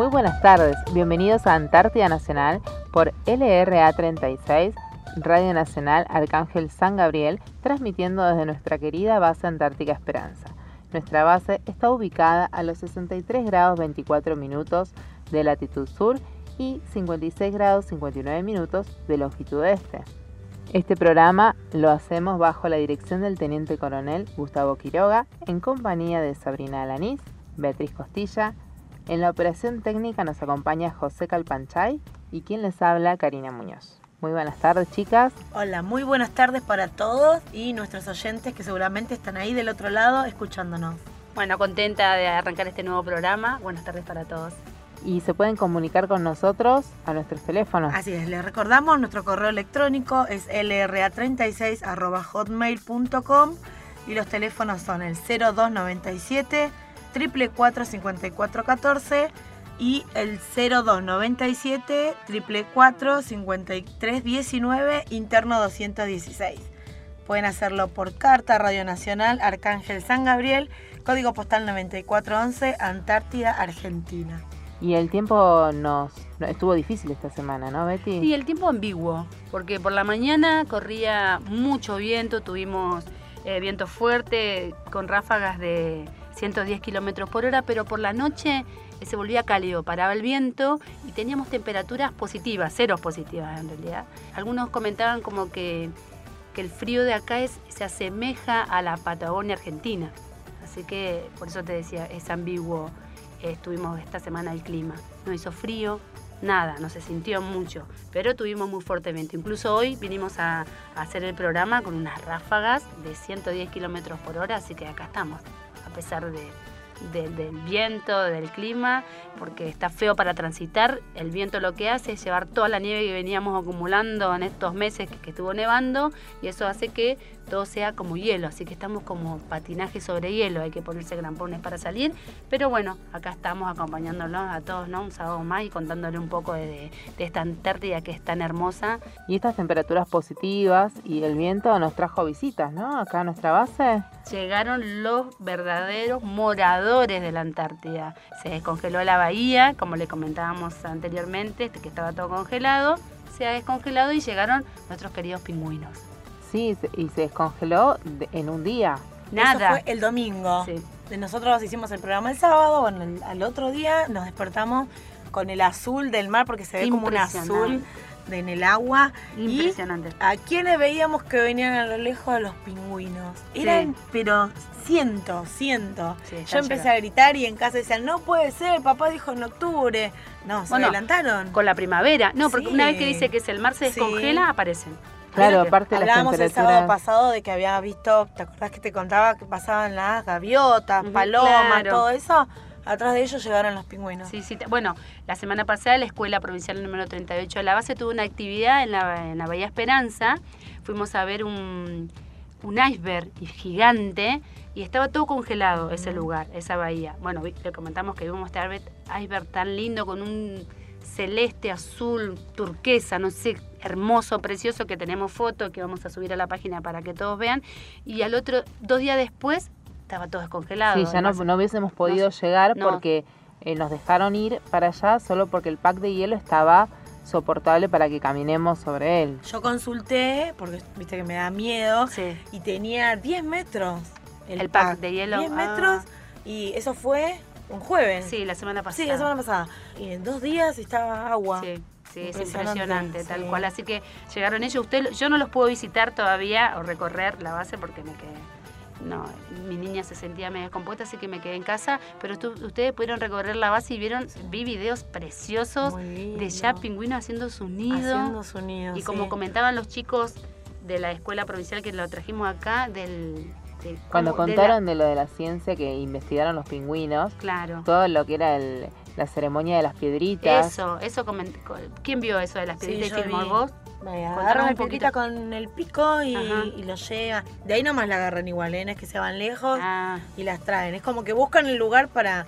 Muy buenas tardes, bienvenidos a Antártida Nacional por LRA 36, Radio Nacional Arcángel San Gabriel, transmitiendo desde nuestra querida base Antártica Esperanza. Nuestra base está ubicada a los 63 grados 24 minutos de latitud sur y 56 grados 59 minutos de longitud este. Este programa lo hacemos bajo la dirección del Teniente Coronel Gustavo Quiroga, en compañía de Sabrina Alanís, Beatriz Costilla. En la operación técnica nos acompaña José Calpanchay y quien les habla, Karina Muñoz. Muy buenas tardes, chicas. Hola, muy buenas tardes para todos y nuestros oyentes que seguramente están ahí del otro lado escuchándonos. Bueno, contenta de arrancar este nuevo programa. Buenas tardes para todos y se pueden comunicar con nosotros a nuestros teléfonos. Así es, les recordamos, nuestro correo electrónico es lra36.hotmail.com y los teléfonos son el 0297 444 y el 0297 444 5319 interno 216. Pueden hacerlo por carta Radio Nacional Arcángel San Gabriel, código postal 9411, Antártida, Argentina. Y el tiempo nos estuvo difícil esta semana, ¿no, Betty? Sí, el tiempo ambiguo, porque por la mañana corría mucho viento, tuvimos eh, viento fuerte con ráfagas de 110 kilómetros por hora, pero por la noche eh, se volvía cálido, paraba el viento y teníamos temperaturas positivas, ceros positivas en realidad. Algunos comentaban como que, que el frío de acá es, se asemeja a la Patagonia Argentina, así que por eso te decía, es ambiguo estuvimos esta semana el clima. No hizo frío, nada, no se sintió mucho, pero tuvimos muy fuerte viento. Incluso hoy vinimos a, a hacer el programa con unas ráfagas de 110 kilómetros por hora, así que acá estamos, a pesar de, del viento, del clima, porque está feo para transitar. El viento lo que hace es llevar toda la nieve que veníamos acumulando en estos meses que, estuvo nevando y eso hace que todo sea como hielo, así que estamos como patinaje sobre hielo, hay que ponerse grampones para salir, pero bueno, acá estamos acompañándolos a todos, ¿no? Un sábado más y contándole un poco de, de esta Antártida que es tan hermosa. Y estas temperaturas positivas y el viento nos trajo visitas, ¿no? Acá a nuestra base. Llegaron los verdaderos moradores de la Antártida. Se descongeló la bahía, como le comentábamos anteriormente, que estaba todo congelado, se ha descongelado y llegaron nuestros queridos pingüinos. Sí, y se descongeló en un día. Nada. Eso fue el domingo. Sí. Nosotros hicimos el programa el sábado, bueno, al otro día nos despertamos con el azul del mar porque se ve como un azul en el agua. Impresionante. ¿A quiénes veíamos que venían a lo lejos de los pingüinos? Eran, pero cientos, cientos. Yo empecé a gritar y en casa decían, no puede ser, papá dijo en octubre. No, se adelantaron. Con la primavera. No, porque una vez que dice que es el mar se descongela, aparecen. Claro, aparte de Hablábamos el sábado pasado de que había visto, ¿te acordás que te contaba que pasaban las gaviotas, palomas, todo eso? Atrás de ellos llegaron los pingüinos. Sí, sí. Bueno, la semana pasada la Escuela Provincial número 38 de la base tuvo una actividad en la, en la Bahía Esperanza. Fuimos a ver un, un iceberg gigante y estaba todo congelado ese lugar, esa bahía. Bueno, le comentamos que vimos este iceberg tan lindo con un celeste, azul, turquesa, no sé, hermoso, precioso, que tenemos foto que vamos a subir a la página para que todos vean. Y al otro, dos días después, estaba todo descongelado. Sí, ya no, no hubiésemos podido llegar porque eh, nos dejaron ir para allá solo porque el pack de hielo estaba soportable para que caminemos sobre él. Yo consulté, porque viste que me da miedo, y tenía 10 metros. El, pack, de hielo. 10 metros, ah. y eso fue un jueves. Sí, la semana pasada. Sí, la semana pasada. Y en dos días estaba agua. Sí. Sí, es impresionante, tal cual. Así que llegaron ellos. Usted, yo no los puedo visitar todavía o recorrer la base porque me quedé no, mi niña se sentía medio descompuesta, así que me quedé en casa, pero ustedes pudieron recorrer la base y vieron, vi videos preciosos de ya pingüinos haciendo su nido. Y como comentaban los chicos de la escuela provincial que lo trajimos acá, del... Cuando contaron de, lo de la ciencia que investigaron los pingüinos, claro. todo lo que era la ceremonia de las piedritas. Eso, eso ¿Quién vio eso de las piedritas? Sí, vos? agarran un poquito con el pico y, lo llevan. De ahí nomás la agarran igual, ¿eh? es que se van lejos ah. y las traen. Es como que buscan el lugar para,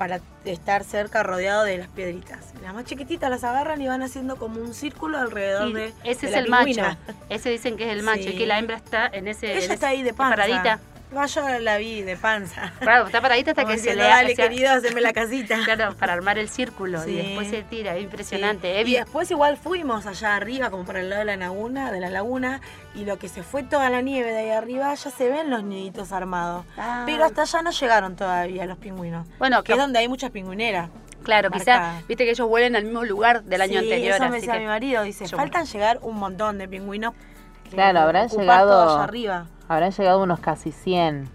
para estar cerca, rodeado de las piedritas. Las más chiquititas las agarran y van haciendo como un círculo alrededor de. Ese es el macho. Ese dicen que es el macho y que la hembra está en ese. Ella está ahí de panza. Paradita. No, yo la vi de panza. Claro, está paradita hasta que se le Dale, querido, haceme la casita. Claro, para armar el círculo y después se tira, es impresionante. Y después igual fuimos allá arriba, como por el lado de la laguna, de la laguna, y lo que se fue toda la nieve de ahí arriba, ya se ven los niditos armados. Ah. Pero hasta allá no llegaron todavía los pingüinos. Bueno, que es donde hay muchas pingüineras. Claro, quizás, viste que ellos vuelen al mismo lugar del año anterior. Eso me decía mi marido, dice, faltan llegar un montón de pingüinos. Claro, habrán llegado. Arriba. Habrán llegado unos casi 100.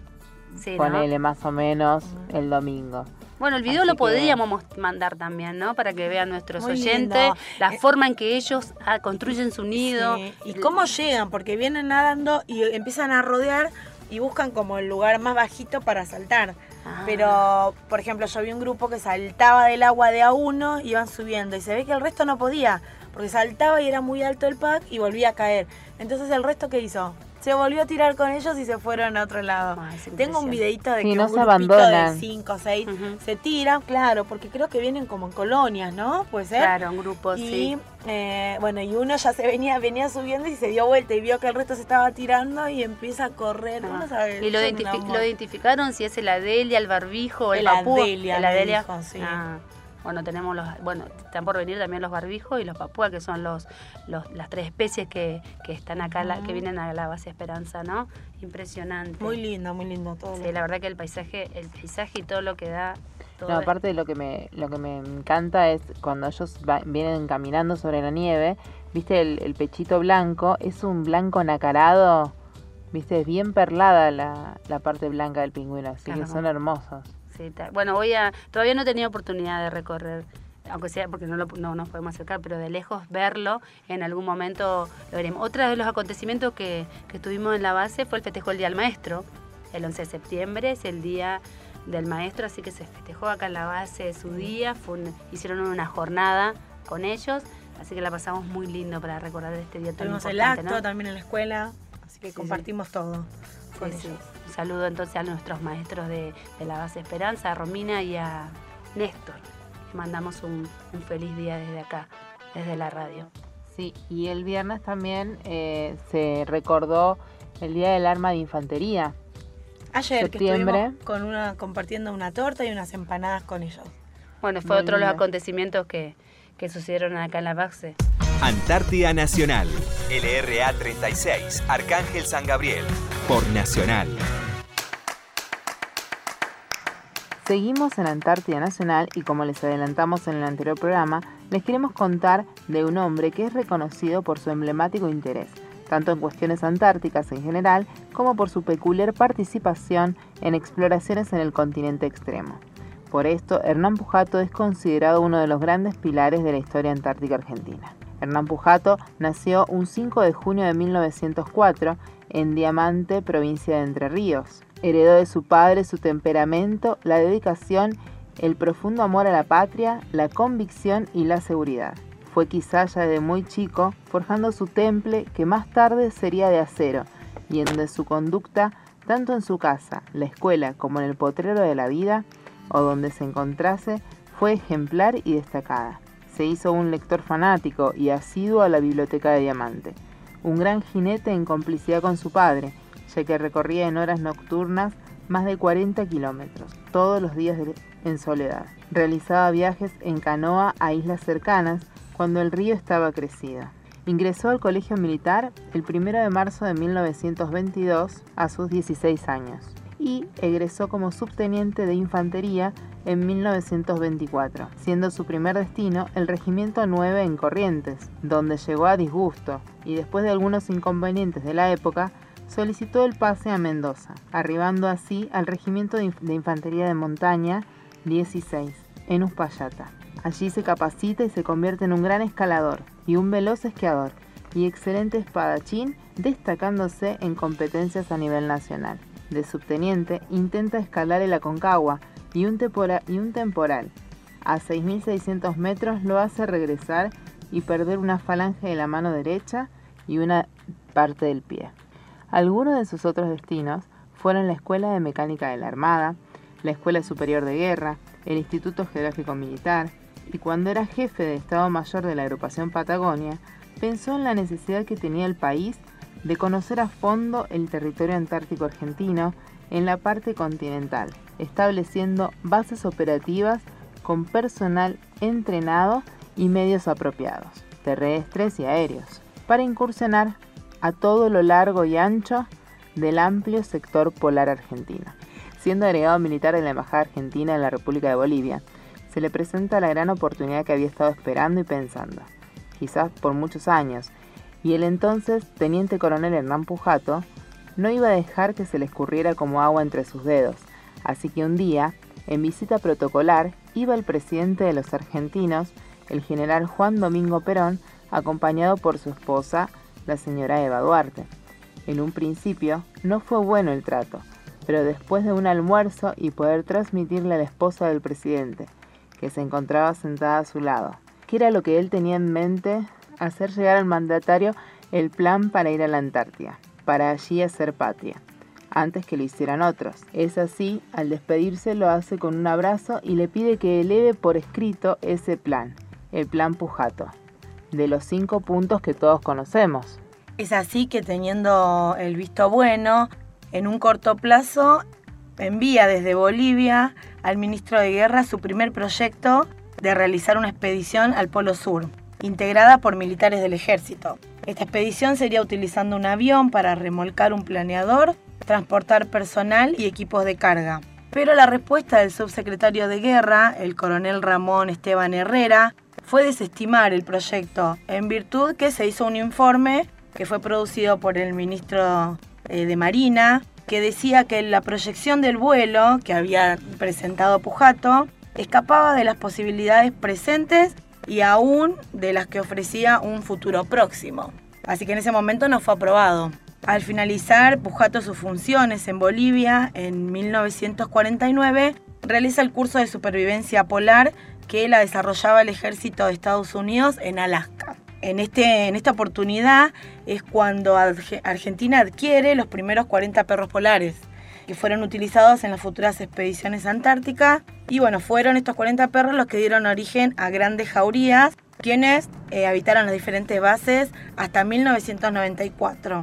Sí, ponele más o menos el domingo. Bueno, el video lo podríamos mandar también, ¿no? Para que vean nuestros oyentes la eh, forma en que ellos ah, construyen su nido. Y cómo llegan, porque vienen nadando y empiezan a rodear y buscan como el lugar más bajito para saltar. Ah. Pero, por ejemplo, yo vi un grupo que saltaba del agua de a uno, iban subiendo y se ve que el resto no podía, porque saltaba y era muy alto el pack y volvía a caer. Entonces, ¿el resto qué hizo? Se volvió a tirar con ellos y se fueron a otro lado. Tengo un videito de que no un se de 5 o 6 se tiran, claro, porque creo que vienen como en colonias, ¿no? Puede ser. Claro, en grupos, y, sí. Eh, bueno, y uno ya se venía, venía subiendo y se dio vuelta y vio que el resto se estaba tirando y empieza a correr. Ah. ¿Y lo, identificaron si es el Adelia, el barbijo, el, el Adelia? El Adelia. sí. Ah. Bueno, tenemos los, bueno, están por venir también los barbijos y los papúas, que son los, las tres especies que, están acá, que vienen a la base Esperanza, ¿no? Impresionante. Muy lindo, muy lindo todo. Sí, la verdad que el paisaje, el paisaje y todo lo que da. no, aparte de lo que me, lo que me encanta es cuando ellos vienen caminando sobre la nieve, viste el, pechito blanco, es un blanco nacarado, viste, es bien perlada la, la parte blanca del pingüino, así que son hermosos. Bueno, voy a. Todavía no he tenido oportunidad de recorrer, aunque sea porque no, lo, no nos podemos acercar, pero de lejos verlo, en algún momento lo veremos. Otro de los acontecimientos que, que tuvimos en la base fue el festejo del Día del Maestro. El 11 de septiembre es el día del maestro, así que se festejó acá en la base su día, fue hicieron una jornada con ellos, así que la pasamos muy lindo para recordar este día tan Tuvimos el acto también en la escuela, así que compartimos todo con ellos saludo entonces a nuestros maestros de, la base Esperanza, a Romina y a Néstor. Les mandamos un, feliz día desde acá, desde la radio. Sí, y el viernes también eh, se recordó el Día del Arma de Infantería. Ayer que estuvimos con una, compartiendo una torta y unas empanadas con ellos. Bueno, fue otro de los acontecimientos que, que sucedieron acá en la base. Antártida Nacional, LRA 36, Arcángel San Gabriel, por Nacional. Seguimos en Antártida Nacional y como les adelantamos en el anterior programa, les queremos contar de un hombre que es reconocido por su emblemático interés, tanto en cuestiones antárticas en general como por su peculiar participación en exploraciones en el continente extremo. Por esto, Hernán Pujato es considerado uno de los grandes pilares de la historia antártica argentina. Hernán Pujato nació un 5 de junio de 1904 en Diamante, provincia de Entre Ríos. Heredó de su padre su temperamento, la dedicación, el profundo amor a la patria, la convicción y la seguridad. Fue quizá ya de muy chico forjando su temple que más tarde sería de acero y en su conducta, tanto en su casa, la escuela como en el potrero de la vida, o donde se encontrase, fue ejemplar y destacada. Se hizo un lector fanático y asiduo a la biblioteca de Diamante, un gran jinete en complicidad con su padre, que recorría en horas nocturnas más de 40 kilómetros, todos los días en soledad. Realizaba viajes en canoa a islas cercanas cuando el río estaba crecido. Ingresó al colegio militar el 1 de marzo de 1922 a sus 16 años y egresó como subteniente de infantería en 1924, siendo su primer destino el Regimiento 9 en Corrientes, donde llegó a disgusto y después de algunos inconvenientes de la época solicitó el pase a Mendoza, arribando así al Regimiento de Infantería de Montaña 16, en Uspallata. Allí se capacita y se convierte en un gran escalador y un veloz esquiador y excelente espadachín, destacándose en competencias a nivel nacional. De subteniente intenta escalar el Aconcagua y un, y un temporal. A 6.600 metros lo hace regresar y perder una falange de la mano derecha y una parte del pie. Algunos de sus otros destinos fueron la Escuela de Mecánica de la Armada, la Escuela Superior de Guerra, el Instituto Geográfico Militar, y cuando era jefe de Estado Mayor de la agrupación Patagonia, pensó en la necesidad que tenía el país de conocer a fondo el territorio antártico argentino en la parte continental, estableciendo bases operativas con personal entrenado y medios apropiados, terrestres y aéreos, para incursionar a todo lo largo y ancho del amplio sector polar argentino. Siendo agregado militar de la Embajada Argentina en la República de Bolivia, se le presenta la gran oportunidad que había estado esperando y pensando, quizás por muchos años, y el entonces teniente coronel Hernán Pujato no iba a dejar que se le escurriera como agua entre sus dedos, así que un día, en visita protocolar, iba el presidente de los argentinos, el general Juan Domingo Perón, acompañado por su esposa, la señora Eva Duarte. En un principio no fue bueno el trato, pero después de un almuerzo y poder transmitirle a la esposa del presidente, que se encontraba sentada a su lado. ¿Qué era lo que él tenía en mente? Hacer llegar al mandatario el plan para ir a la Antártida, para allí hacer patria, antes que lo hicieran otros. Es así, al despedirse lo hace con un abrazo y le pide que eleve por escrito ese plan, el plan Pujato, de los cinco puntos que todos conocemos. Es así que teniendo el visto bueno, en un corto plazo envía desde Bolivia al ministro de Guerra su primer proyecto de realizar una expedición al Polo Sur, integrada por militares del ejército. Esta expedición sería utilizando un avión para remolcar un planeador, transportar personal y equipos de carga. Pero la respuesta del subsecretario de Guerra, el coronel Ramón Esteban Herrera, fue desestimar el proyecto, en virtud que se hizo un informe que fue producido por el ministro eh, de Marina, que decía que la proyección del vuelo que había presentado Pujato escapaba de las posibilidades presentes y aún de las que ofrecía un futuro próximo. Así que en ese momento no fue aprobado. Al finalizar Pujato sus funciones en Bolivia en 1949, realiza el curso de supervivencia polar que la desarrollaba el ejército de Estados Unidos en Alaska. En, este, en esta oportunidad es cuando Argentina adquiere los primeros 40 perros polares que fueron utilizados en las futuras expediciones antárticas. Y bueno, fueron estos 40 perros los que dieron origen a grandes jaurías, quienes eh, habitaron las diferentes bases hasta 1994.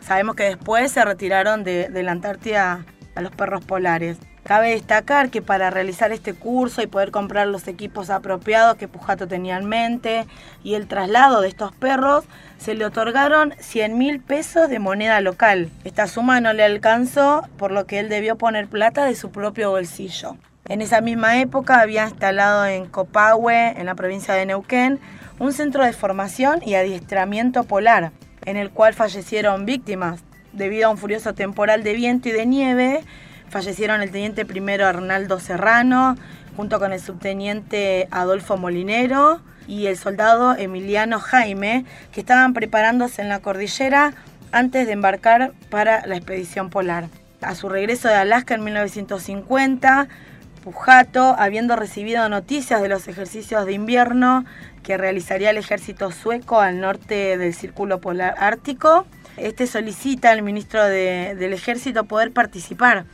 Sabemos que después se retiraron de la Antártida a los perros polares. Cabe destacar que para realizar este curso y poder comprar los equipos apropiados que Pujato tenía en mente y el traslado de estos perros, se le otorgaron 100 mil pesos de moneda local. Esta suma no le alcanzó, por lo que él debió poner plata de su propio bolsillo. En esa misma época había instalado en Copahue, en la provincia de Neuquén, un centro de formación y adiestramiento polar, en el cual fallecieron víctimas debido a un furioso temporal de viento y de nieve Fallecieron el teniente primero Arnaldo Serrano, junto con el subteniente Adolfo Molinero y el soldado Emiliano Jaime, que estaban preparándose en la cordillera antes de embarcar para la expedición polar. A su regreso de Alaska en 1950, Pujato, habiendo recibido noticias de los ejercicios de invierno que realizaría el ejército sueco al norte del Círculo Polar Ártico, este solicita al ministro del Ejército poder participar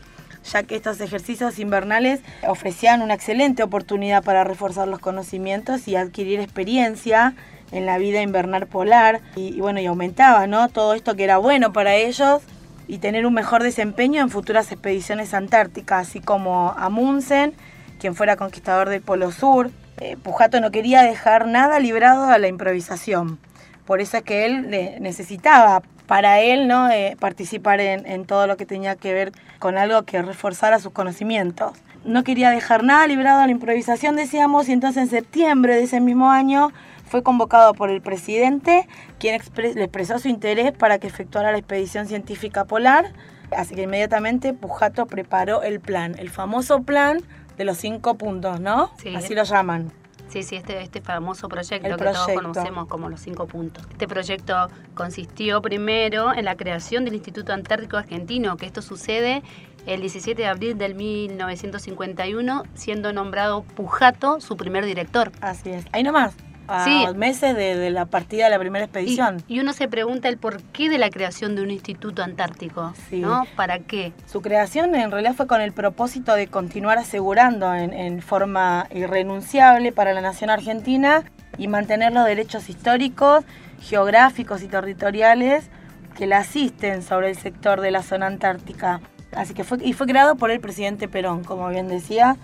ya que estos ejercicios invernales ofrecían una excelente oportunidad para reforzar los conocimientos y adquirir experiencia en la vida invernal polar. Y, bueno y aumentaba no todo esto que era bueno para ellos y tener un mejor desempeño en futuras expediciones antárticas así como Amundsen quien fuera conquistador del Polo Sur. Eh, Pujato no quería dejar nada librado a la improvisación. Por eso es que él necesitaba para él ¿no? Eh, participar en, todo lo que tenía que ver con algo que reforzara sus conocimientos. No quería dejar nada librado a la improvisación, decíamos, y entonces en septiembre de ese mismo año fue convocado por el presidente, quien le expresó su interés para que efectuara la expedición científica polar. Así que inmediatamente Pujato preparó el plan, el famoso plan de los cinco puntos, ¿no? Así lo llaman. Sí, sí, este, este famoso proyecto que todos conocemos como los cinco puntos. Este proyecto consistió primero en la creación del Instituto Antártico Argentino, que esto sucede el 17 de abril del 1951, siendo nombrado Pujato su primer director. Así es. Ahí nomás a meses de, la partida de la primera expedición. Y, uno se pregunta el porqué de la creación de un instituto antártico, ¿no? ¿Para qué? Su creación en realidad fue con el propósito de continuar asegurando en, en forma irrenunciable para la nación argentina y mantener los derechos históricos, geográficos y territoriales que la asisten sobre el sector de la zona antártica. Así que fue, y fue creado por el presidente Perón, como bien decía.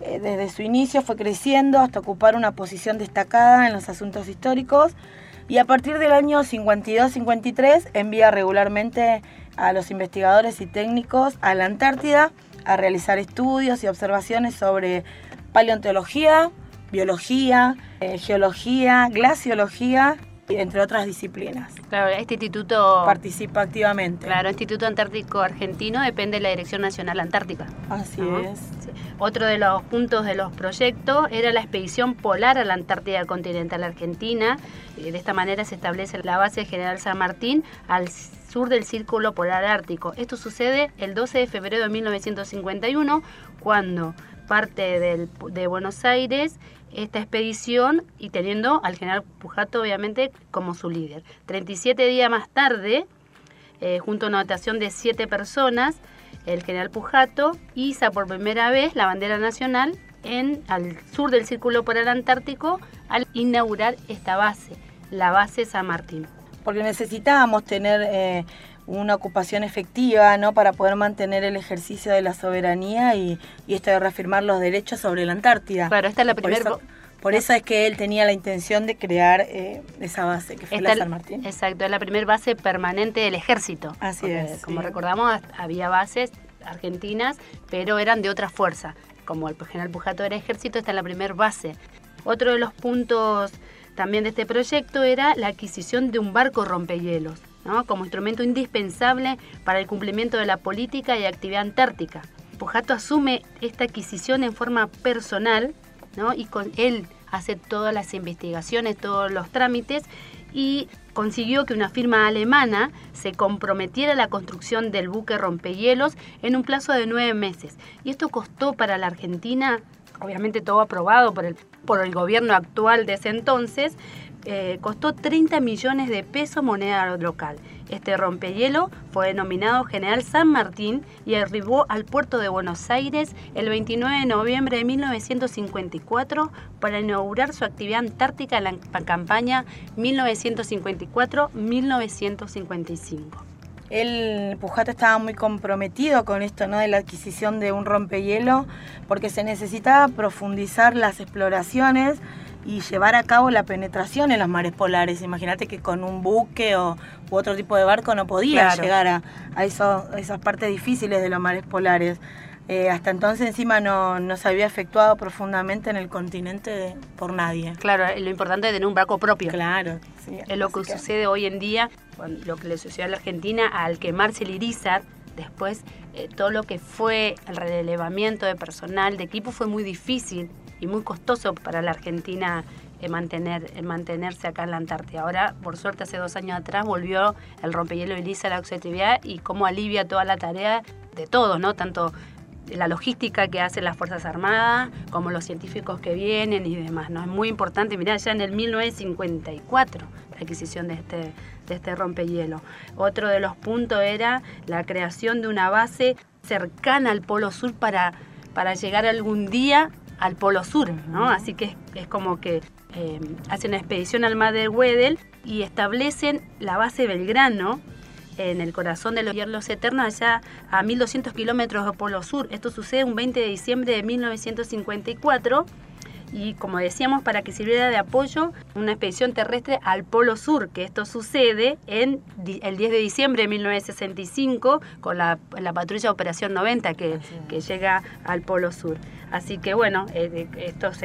Eh, desde su inicio fue creciendo hasta ocupar una posición destacada en los asuntos históricos. Y a partir del año 52-53 envía regularmente a los investigadores y técnicos a la Antártida a realizar estudios y observaciones sobre paleontología, biología, eh, geología, glaciología entre otras disciplinas. Claro, este instituto participa activamente. Claro, el Instituto Antártico Argentino depende de la Dirección Nacional Antártica. Así es. Otro de los puntos de los proyectos era la expedición polar a la Antártida continental argentina. Eh, de esta manera se establece la base General San Martín al sur del Círculo Polar Ártico. Esto sucede el 12 de febrero de 1951, cuando parte de Buenos Aires esta expedición y teniendo al general Pujato obviamente como su líder. 37 días más tarde, eh, junto a una dotación de 7 personas, el general Pujato iza por primera vez la bandera nacional en, al sur del Círculo Polar Antártico al inaugurar esta base, la base San Martín. Porque necesitábamos tener eh, una ocupación efectiva ¿no? para poder mantener el ejercicio de la soberanía y, esto de reafirmar los derechos sobre la Antártida. Claro, esta es la primera... Por, eso, es que él tenía la intención de crear eh, esa base, que fue la San Martín. Exacto, es la primera base permanente del ejército. Así es. Como recordamos, había bases argentinas, pero eran de otra fuerza. Como el general Pujato era ejército, esta es la primera base. Otro de los puntos también de este proyecto era la adquisición de un barco rompehielos como instrumento indispensable para el cumplimiento de la política y actividad antártica. Pujato asume esta adquisición en forma personal y con él hace todas las investigaciones, todos los trámites y consiguió que una firma alemana se comprometiera a la construcción del buque rompehielos en un plazo de nueve meses. Y esto costó para la Argentina, obviamente todo aprobado por el, por el gobierno actual de ese entonces, eh, costó 30 millones de pesos moneda local. Este rompehielo fue denominado General San Martín y arribó al puerto de Buenos Aires el 29 de noviembre de 1954 para inaugurar su actividad antártica en la campaña 1954-1955. El Pujato estaba muy comprometido con esto, ¿no? De la adquisición de un rompehielo, porque se necesitaba profundizar las exploraciones y llevar a cabo la penetración en los mares polares. Imagínate que con un buque o u otro tipo de barco no podía llegar a, a, esas partes difíciles de los mares polares. Eh, hasta entonces encima no, no, se había efectuado profundamente en el continente por nadie. Claro, lo importante es tener un barco propio. Claro, Es lo que, sucede hoy en día, lo que le sucedió a la Argentina al quemarse el Irizar, después eh, todo lo que fue el relevamiento de personal, de equipo, fue muy difícil y muy costoso para la Argentina eh, mantener, eh, mantenerse acá en la Antártida. Ahora, por suerte, hace dos años atrás volvió el rompehielo Elisa a la y cómo alivia toda la tarea de todos, ¿no? Tanto la logística que hacen las Fuerzas Armadas, como los científicos que vienen y demás. ¿no? Es muy importante, mirá, ya en el 1954 la adquisición de este, de este rompehielo. Otro de los puntos era la creación de una base cercana al Polo Sur para, para llegar algún día al Polo Sur, ¿no? Así que es, como que eh, hacen una expedición al mar de Weddell y establecen la base Belgrano en el corazón de los hielos eternos, allá a 1200 kilómetros del Polo Sur. Esto sucede un 20 de diciembre de 1954 y como decíamos para que sirviera de apoyo una expedición terrestre al Polo Sur, que esto sucede en el 10 de diciembre de 1965 con la, patrulla Operación 90 que, que, llega al Polo Sur. Así que bueno, eh, estos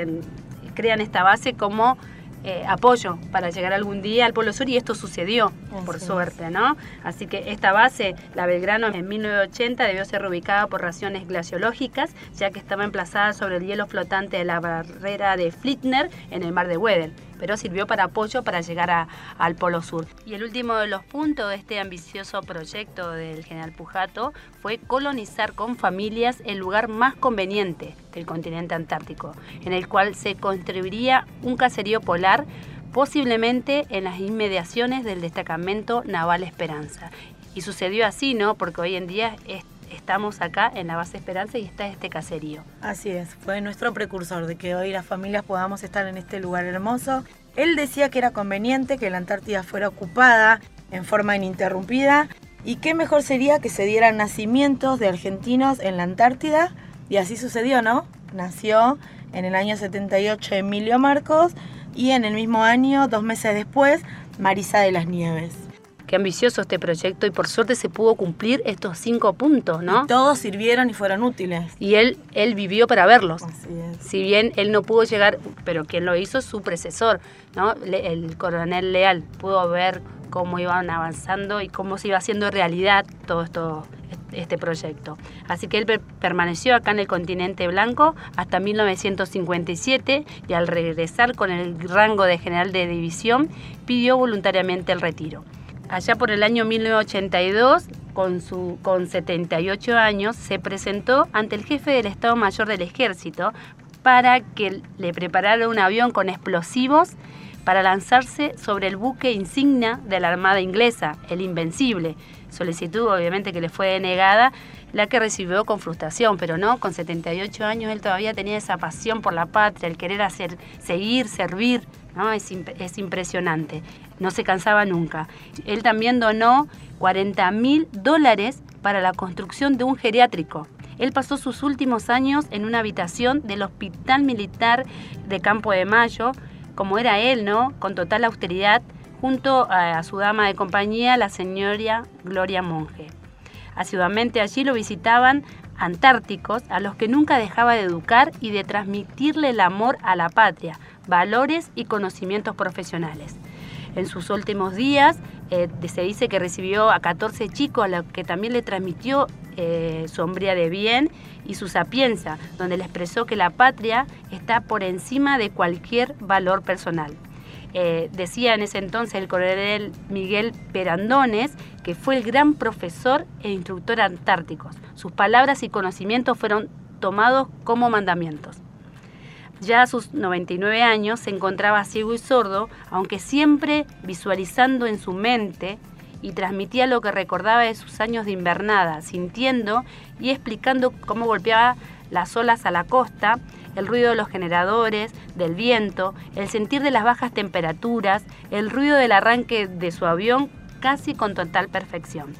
crean esta base como eh, apoyo para llegar algún día al Polo Sur y esto sucedió, por suerte, ¿no? Así que esta base, la Belgrano, en 1980 debió ser ubicada por raciones glaciológicas, ya que estaba emplazada sobre el hielo flotante de la barrera de Flittner en el mar de Weddell pero sirvió para apoyo para llegar al Polo Sur. Y el último de los puntos de este ambicioso proyecto del general Pujato fue colonizar con familias el lugar más conveniente del continente antártico, en el cual se construiría un caserío polar posiblemente en las inmediaciones del destacamento naval Esperanza. Y sucedió así, ¿no? Porque hoy en día estamos acá en la base Esperanza y está este caserío. Así es, fue nuestro precursor de que hoy las familias podamos estar en este lugar hermoso. Él decía que era conveniente que la Antártida fuera ocupada en forma ininterrumpida Y qué mejor sería que se dieran nacimientos de argentinos en la Antártida, y así sucedió, ¿no? Nació en el año 78 Emilio Marcos y en el mismo año, dos meses después, Marisa de las Nieves. Qué ambicioso este proyecto y por suerte se pudo cumplir estos cinco puntos, ¿no? todos sirvieron y fueron útiles. Y él, él vivió para verlos. Así es. Si bien él no pudo llegar, pero quien lo hizo, su predecesor, ¿no? el coronel Leal, pudo ver cómo iban avanzando y cómo se iba haciendo realidad todo esto, este proyecto. Así que él permaneció acá en el continente blanco hasta 1957 y al regresar con el rango de general de división pidió voluntariamente el retiro. Allá por el año 1982, con, su, con 78 años, se presentó ante el jefe del Estado Mayor del Ejército para que le preparara un avión con explosivos para lanzarse sobre el buque insignia de la Armada inglesa, el Invencible. Solicitud obviamente que le fue denegada, la que recibió con frustración, pero no, con 78 años él todavía tenía esa pasión por la patria, el querer hacer, seguir, servir, ¿no? Es, es impresionante, no se cansaba nunca. Él también donó 40 mil dólares para la construcción de un geriátrico. Él pasó sus últimos años en una habitación del Hospital Militar de Campo de Mayo, como era él, ¿no? Con total austeridad, junto a, su dama de compañía, la señora Gloria Monge. Asiduamente allí lo visitaban antárticos a los que nunca dejaba de educar y de transmitirle el amor a la patria, valores y conocimientos profesionales. En sus últimos días eh, se dice que recibió a 14 chicos a los que también le transmitió eh, su hombría de bien y su sapienza, donde le expresó que la patria está por encima de cualquier valor personal. Eh, decía en ese entonces el coronel Miguel Perandones que fue el gran profesor e instructor antárticos. Sus palabras y conocimientos fueron tomados como mandamientos. Ya a sus 99 años se encontraba ciego y sordo, aunque siempre visualizando en su mente y transmitía lo que recordaba de sus años de invernada, sintiendo y explicando cómo golpeaba las olas a la costa, el ruido de los generadores, del viento, el sentir de las bajas temperaturas, el ruido del arranque de su avión casi con total perfección.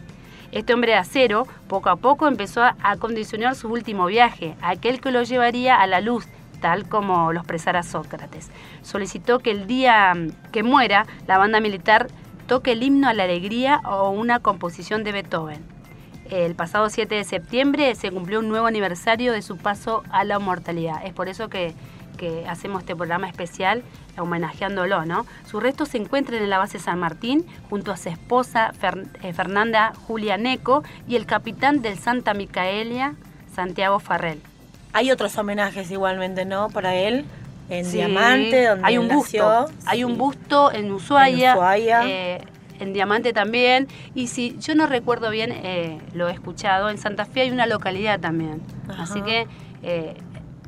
Este hombre de acero poco a poco empezó a condicionar su último viaje, aquel que lo llevaría a la luz, tal como lo expresara Sócrates. Solicitó que el día que muera la banda militar toque el himno a la alegría o una composición de Beethoven. El pasado 7 de septiembre se cumplió un nuevo aniversario de su paso a la mortalidad. Es por eso que, hacemos este programa especial homenajeándolo, ¿no? Sus restos se encuentran en la base San Martín junto a su esposa eh, Fernanda Julia Neco y el capitán del Santa Micaelia, Santiago Farrell. Hay otros homenajes igualmente, ¿no? Para él en Diamante, donde hay un busto, hay un busto en Ushuaia, en, eh, en, Diamante también, y si yo no recuerdo bien, eh, lo he escuchado, en Santa Fe hay una localidad también, así que eh,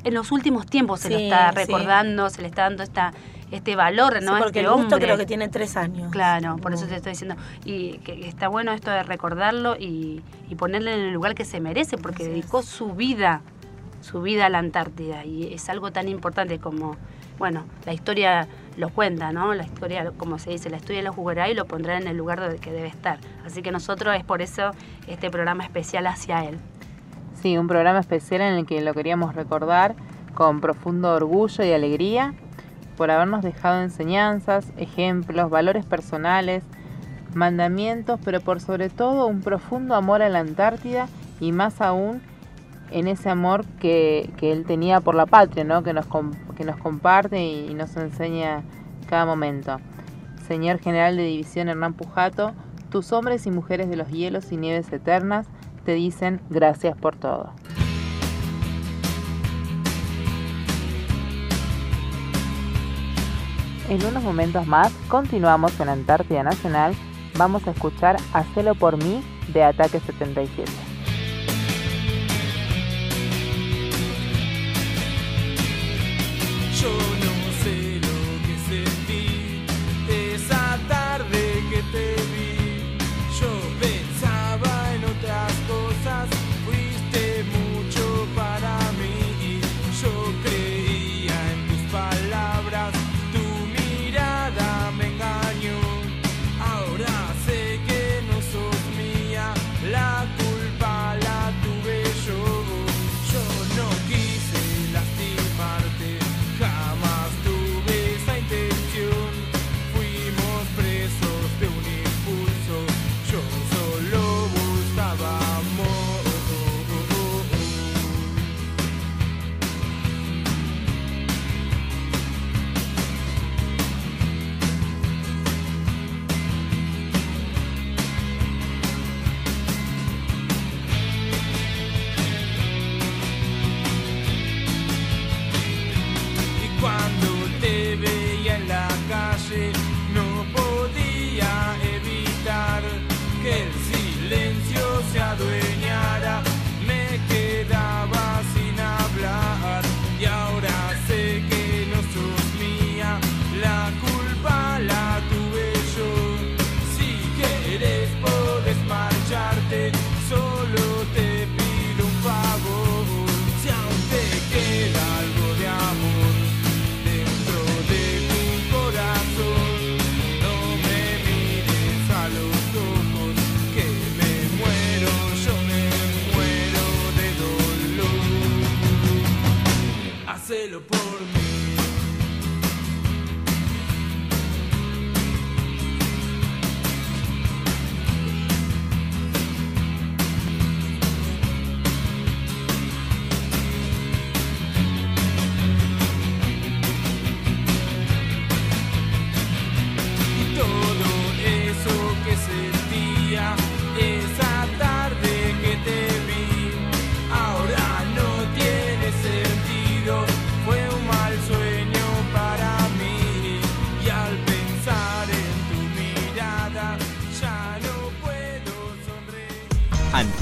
en los últimos tiempos se lo está recordando, se le está dando esta este valor, ¿no? porque este el busto creo que tiene tres años. Claro, por eso te estoy diciendo. Y que está bueno esto de recordarlo y, y ponerle en el lugar que se merece, porque dedicó su vida su vida a la Antártida y es algo tan importante como, bueno, la historia lo cuenta, ¿no? La historia, como se dice, la historia lo jugará y lo pondrá en el lugar donde que debe estar. Así que nosotros es por eso este programa especial hacia él. Sí, un programa especial en el que lo queríamos recordar con profundo orgullo y alegría por habernos dejado enseñanzas, ejemplos, valores personales, mandamientos, pero por sobre todo un profundo amor a la Antártida y más aún en ese amor que, él tenía por la patria, ¿no? que, nos, que nos comparte y, nos enseña cada momento. Señor General de División Hernán Pujato, tus hombres y mujeres de los hielos y nieves eternas te dicen gracias por todo. En unos momentos más continuamos en Antártida Nacional. Vamos a escuchar Hacelo por mí de Ataque 77.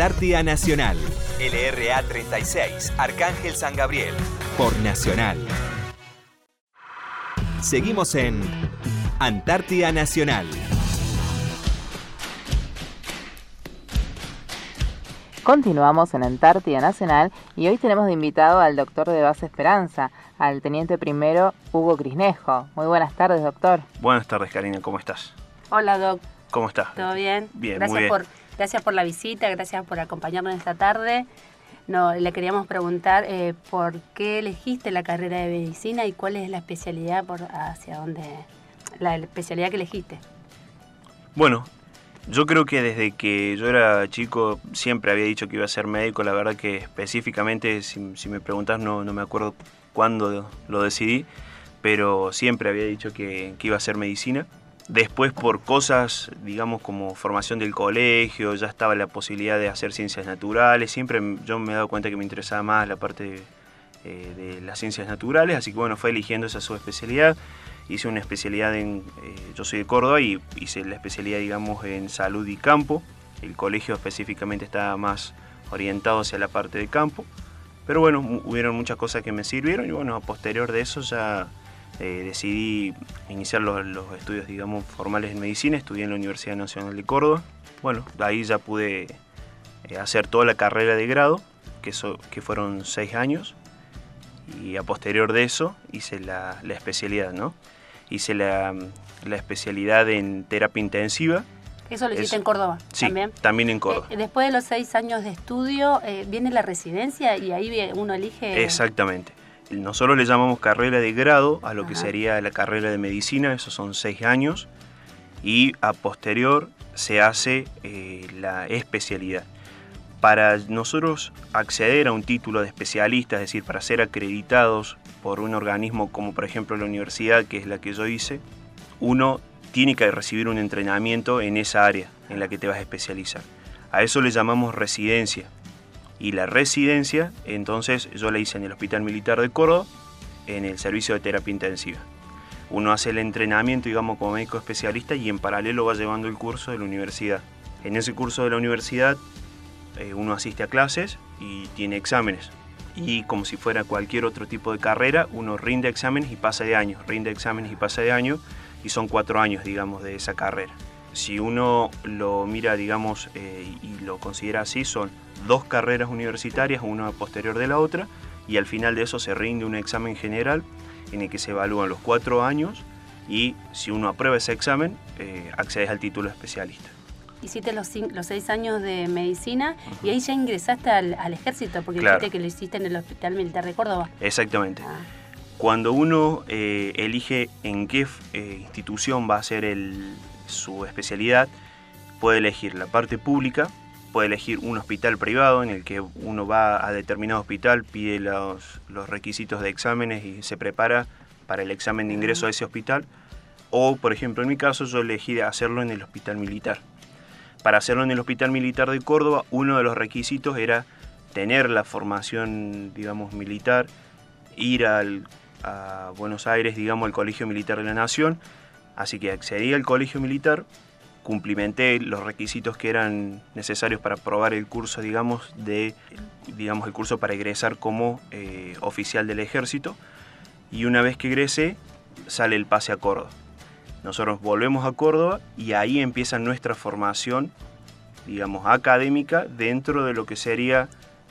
Antártida Nacional. LRA 36, Arcángel San Gabriel. Por Nacional. Seguimos en Antártida Nacional. Continuamos en Antártida Nacional y hoy tenemos de invitado al doctor de base Esperanza, al teniente primero Hugo Crisnejo. Muy buenas tardes, doctor. Buenas tardes, Karina, ¿cómo estás? Hola, doc. ¿Cómo estás? ¿Todo bien? Bien, gracias muy bien. Por, gracias por la visita, gracias por acompañarnos esta tarde. No, le queríamos preguntar eh, por qué elegiste la carrera de medicina y cuál es la especialidad hacia dónde la especialidad que elegiste. Bueno, yo creo que desde que yo era chico siempre había dicho que iba a ser médico. La verdad que específicamente, si, me preguntas, no, no me acuerdo cuándo lo decidí, pero siempre había dicho que iba a ser medicina. Después por cosas, digamos, como formación del colegio, ya estaba la posibilidad de hacer ciencias naturales. Siempre yo me he dado cuenta que me interesaba más la parte de, eh, de las ciencias naturales, así que bueno, fue eligiendo esa subespecialidad. Hice una especialidad en, eh, yo soy de Córdoba y hice la especialidad, digamos, en salud y campo. El colegio específicamente estaba más orientado hacia la parte de campo. Pero bueno, hubieron muchas cosas que me sirvieron y bueno, a posterior de eso ya eh, decidí iniciar los, los, estudios, digamos, formales en medicina. Estudié en la Universidad Nacional de Córdoba. Bueno, de ahí ya pude eh, hacer toda la carrera de grado, que, so, que fueron seis años. Y a posterior de eso hice la, la especialidad, ¿no? Hice la, la, especialidad en terapia intensiva. ¿Eso lo hiciste es, en Córdoba? Sí, también, también en Córdoba. Eh, después de los seis años de estudio, viene la residencia y ahí uno elige... Exactamente. Nosotros le llamamos carrera de grado a lo que sería la carrera de medicina, esos son seis años, y a posterior se hace eh, la especialidad. Para nosotros acceder a un título de especialista, es decir, para ser acreditados por un organismo como por ejemplo la universidad, que es la que yo hice, uno tiene que recibir un entrenamiento en esa área en la que te vas a especializar. A eso le llamamos residencia. Y la residencia, entonces yo la hice en el Hospital Militar de Córdoba, en el servicio de terapia intensiva. Uno hace el entrenamiento, digamos, como médico especialista y en paralelo va llevando el curso de la universidad. En ese curso de la universidad eh, uno asiste a clases y tiene exámenes. Y como si fuera cualquier otro tipo de carrera, uno rinde exámenes y pasa de año, rinde exámenes y pasa de año, y son cuatro años, digamos, de esa carrera. Si uno lo mira, digamos, eh, y lo considera así, son dos carreras universitarias, una posterior de la otra, y al final de eso se rinde un examen general en el que se evalúan los cuatro años y si uno aprueba ese examen, eh, accedes al título especialista. Hiciste los, seis años de medicina uh -huh. y ahí ya ingresaste al, al ejército, porque claro. dijiste que lo hiciste en el Hospital Militar de Córdoba. Exactamente. Ah. Cuando uno eh, elige en qué eh, institución va a hacer el, su especialidad, puede elegir la parte pública, puede elegir un hospital privado en el que uno va a determinado hospital, pide los, requisitos de exámenes y se prepara para el examen de ingreso a ese hospital. O, por ejemplo, en mi caso, yo elegí hacerlo en el hospital militar. Para hacerlo en el hospital militar de Córdoba, uno de los requisitos era tener la formación, digamos, militar, ir al, a Buenos Aires, digamos, al Colegio Militar de la Nación, Así que accedí al colegio militar, cumplimenté los requisitos que eran necesarios para aprobar el curso, digamos, de, digamos, el curso para egresar como eh, oficial del ejército. Y una vez que egresé, sale el pase a Córdoba. Nosotros volvemos a Córdoba y ahí empieza nuestra formación, digamos, académica dentro de lo que sería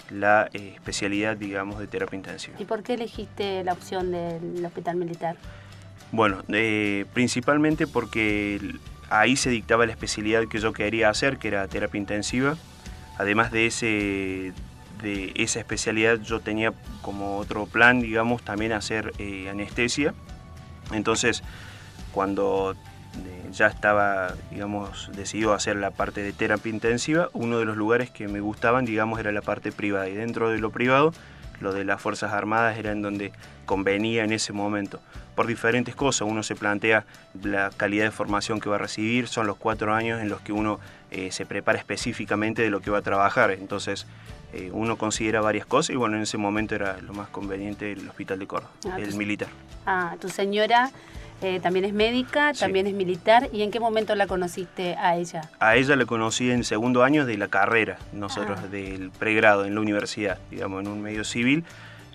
la eh, especialidad, digamos, de terapia intensiva. ¿Y por qué elegiste la opción del hospital militar? Bueno, eh, principalmente porque ahí se dictaba la especialidad que yo quería hacer, que era terapia intensiva. Además de, ese, de esa especialidad, yo tenía como otro plan, digamos, también hacer eh, anestesia. Entonces, cuando eh, ya estaba, digamos, decidido hacer la parte de terapia intensiva, uno de los lugares que me gustaban, digamos, era la parte privada. Y dentro de lo privado, lo de las Fuerzas Armadas era en donde convenía en ese momento. Por diferentes cosas, uno se plantea la calidad de formación que va a recibir, son los cuatro años en los que uno eh, se prepara específicamente de lo que va a trabajar. Entonces, eh, uno considera varias cosas y bueno, en ese momento era lo más conveniente el Hospital de Córdoba, ah, el militar. Ah, tu señora eh, también es médica, también es militar. ¿Y en qué momento la conociste a ella? A ella la conocí en segundo año de la carrera, nosotros ah. del pregrado en la universidad, digamos, en un medio civil.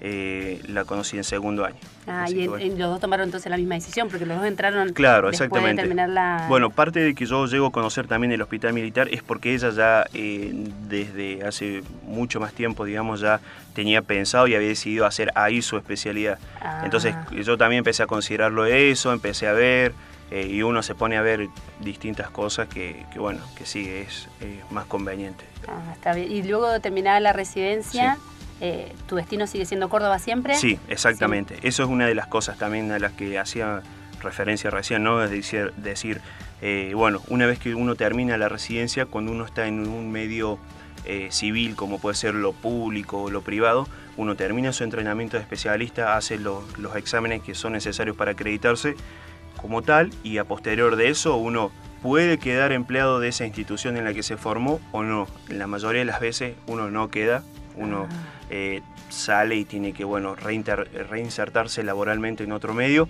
Eh, la conocí en segundo año. Ah, y los dos tomaron entonces la misma decisión, porque los dos entraron claro, después exactamente. de terminar la... Bueno, parte de que yo llego a conocer también el hospital militar es porque ella ya eh, desde hace mucho más tiempo, digamos, ya tenía pensado y había decidido hacer ahí su especialidad. Ah. Entonces yo también empecé a considerarlo eso, empecé a ver... Eh, y uno se pone a ver distintas cosas que, bueno, que sí, es, más conveniente. Ah, está bien. Y luego de terminar la residencia, eh, ¿tu destino sigue siendo Córdoba siempre? Sí, exactamente. Eso es una de las cosas también a las que hacía referencia recién, ¿no? Es decir, decir eh, bueno, una vez que uno termina la residencia, cuando uno está en un medio eh, civil, como puede ser lo público o lo privado, uno termina su entrenamiento de especialista, hace los exámenes que son necesarios para acreditarse como tal y a posterior de eso uno puede quedar empleado de esa institución en la que se formó o no. En la mayoría de las veces uno no queda, uno ah. Eh, sale y tiene que bueno, reinsertarse laboralmente en otro medio,